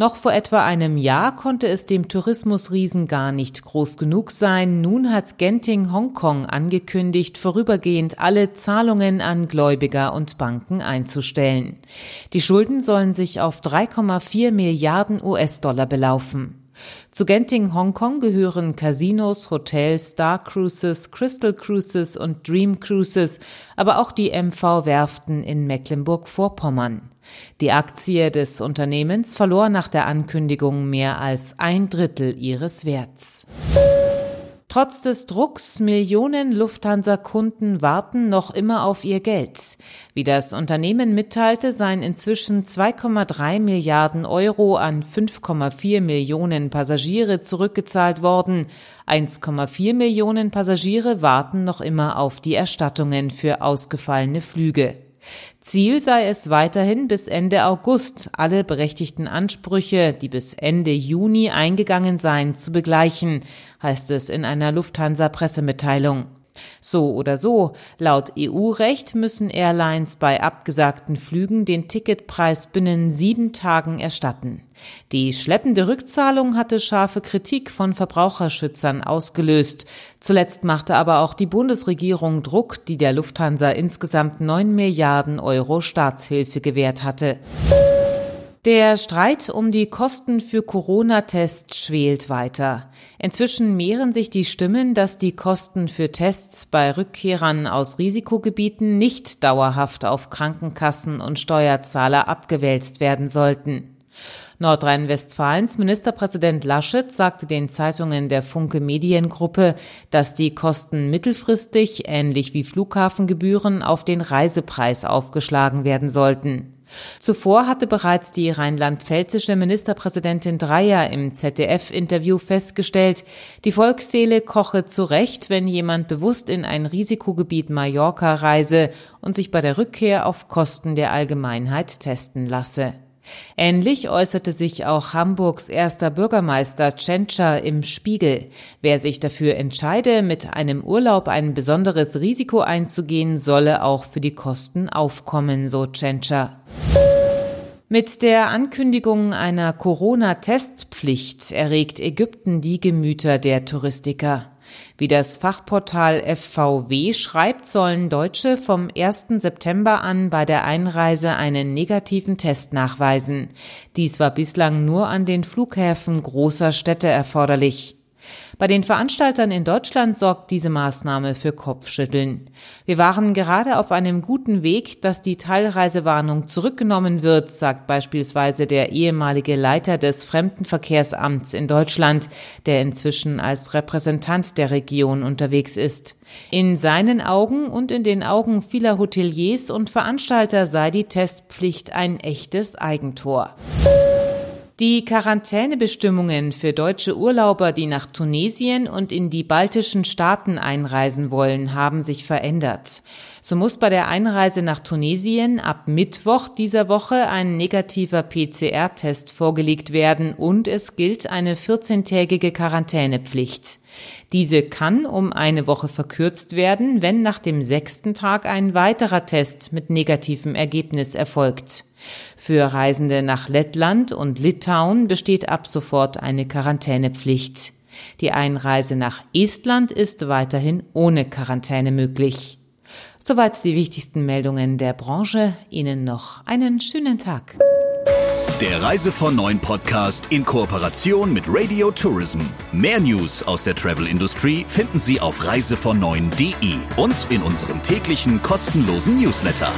Noch vor etwa einem Jahr konnte es dem Tourismusriesen gar nicht groß genug sein. Nun hat Genting Hongkong angekündigt, vorübergehend alle Zahlungen an Gläubiger und Banken einzustellen. Die Schulden sollen sich auf 3,4 Milliarden US-Dollar belaufen. Zu Genting Hongkong gehören Casinos, Hotels, Star Cruises, Crystal Cruises und Dream Cruises, aber auch die MV Werften in Mecklenburg-Vorpommern. Die Aktie des Unternehmens verlor nach der Ankündigung mehr als ein Drittel ihres Werts. Trotz des Drucks Millionen Lufthansa-Kunden warten noch immer auf ihr Geld. Wie das Unternehmen mitteilte, seien inzwischen 2,3 Milliarden Euro an 5,4 Millionen Passagiere zurückgezahlt worden. 1,4 Millionen Passagiere warten noch immer auf die Erstattungen für ausgefallene Flüge. Ziel sei es weiterhin bis Ende August alle berechtigten Ansprüche, die bis Ende Juni eingegangen seien, zu begleichen, heißt es in einer Lufthansa-Pressemitteilung. So oder so, laut EU-Recht müssen Airlines bei abgesagten Flügen den Ticketpreis binnen sieben Tagen erstatten. Die schleppende Rückzahlung hatte scharfe Kritik von Verbraucherschützern ausgelöst. Zuletzt machte aber auch die Bundesregierung Druck, die der Lufthansa insgesamt neun Milliarden Euro Staatshilfe gewährt hatte. Der Streit um die Kosten für Corona-Tests schwelt weiter. Inzwischen mehren sich die Stimmen, dass die Kosten für Tests bei Rückkehrern aus Risikogebieten nicht dauerhaft auf Krankenkassen und Steuerzahler abgewälzt werden sollten. Nordrhein-Westfalens Ministerpräsident Laschet sagte den Zeitungen der Funke Mediengruppe, dass die Kosten mittelfristig, ähnlich wie Flughafengebühren, auf den Reisepreis aufgeschlagen werden sollten. Zuvor hatte bereits die rheinland-pfälzische Ministerpräsidentin Dreyer im ZDF-Interview festgestellt, die Volksseele koche zurecht, wenn jemand bewusst in ein Risikogebiet Mallorca reise und sich bei der Rückkehr auf Kosten der Allgemeinheit testen lasse. Ähnlich äußerte sich auch Hamburgs erster Bürgermeister Tschentscher im Spiegel. Wer sich dafür entscheide, mit einem Urlaub ein besonderes Risiko einzugehen, solle auch für die Kosten aufkommen, so Tschentscher. Mit der Ankündigung einer Corona-Testpflicht erregt Ägypten die Gemüter der Touristiker. Wie das Fachportal FVW schreibt, sollen Deutsche vom 1. September an bei der Einreise einen negativen Test nachweisen. Dies war bislang nur an den Flughäfen großer Städte erforderlich. Bei den Veranstaltern in Deutschland sorgt diese Maßnahme für Kopfschütteln. Wir waren gerade auf einem guten Weg, dass die Teilreisewarnung zurückgenommen wird, sagt beispielsweise der ehemalige Leiter des Fremdenverkehrsamts in Deutschland, der inzwischen als Repräsentant der Region unterwegs ist. In seinen Augen und in den Augen vieler Hoteliers und Veranstalter sei die Testpflicht ein echtes Eigentor. Die Quarantänebestimmungen für deutsche Urlauber, die nach Tunesien und in die baltischen Staaten einreisen wollen, haben sich verändert. So muss bei der Einreise nach Tunesien ab Mittwoch dieser Woche ein negativer PCR-Test vorgelegt werden und es gilt eine 14-tägige Quarantänepflicht. Diese kann um eine Woche verkürzt werden, wenn nach dem sechsten Tag ein weiterer Test mit negativem Ergebnis erfolgt. Für Reisende nach Lettland und Litauen besteht ab sofort eine Quarantänepflicht. Die Einreise nach Estland ist weiterhin ohne Quarantäne möglich. Soweit die wichtigsten Meldungen der Branche. Ihnen noch einen schönen Tag. Der Reise von Neuen Podcast in Kooperation mit Radio Tourism. Mehr News aus der Travel Industry finden Sie auf reisevon und in unserem täglichen kostenlosen Newsletter.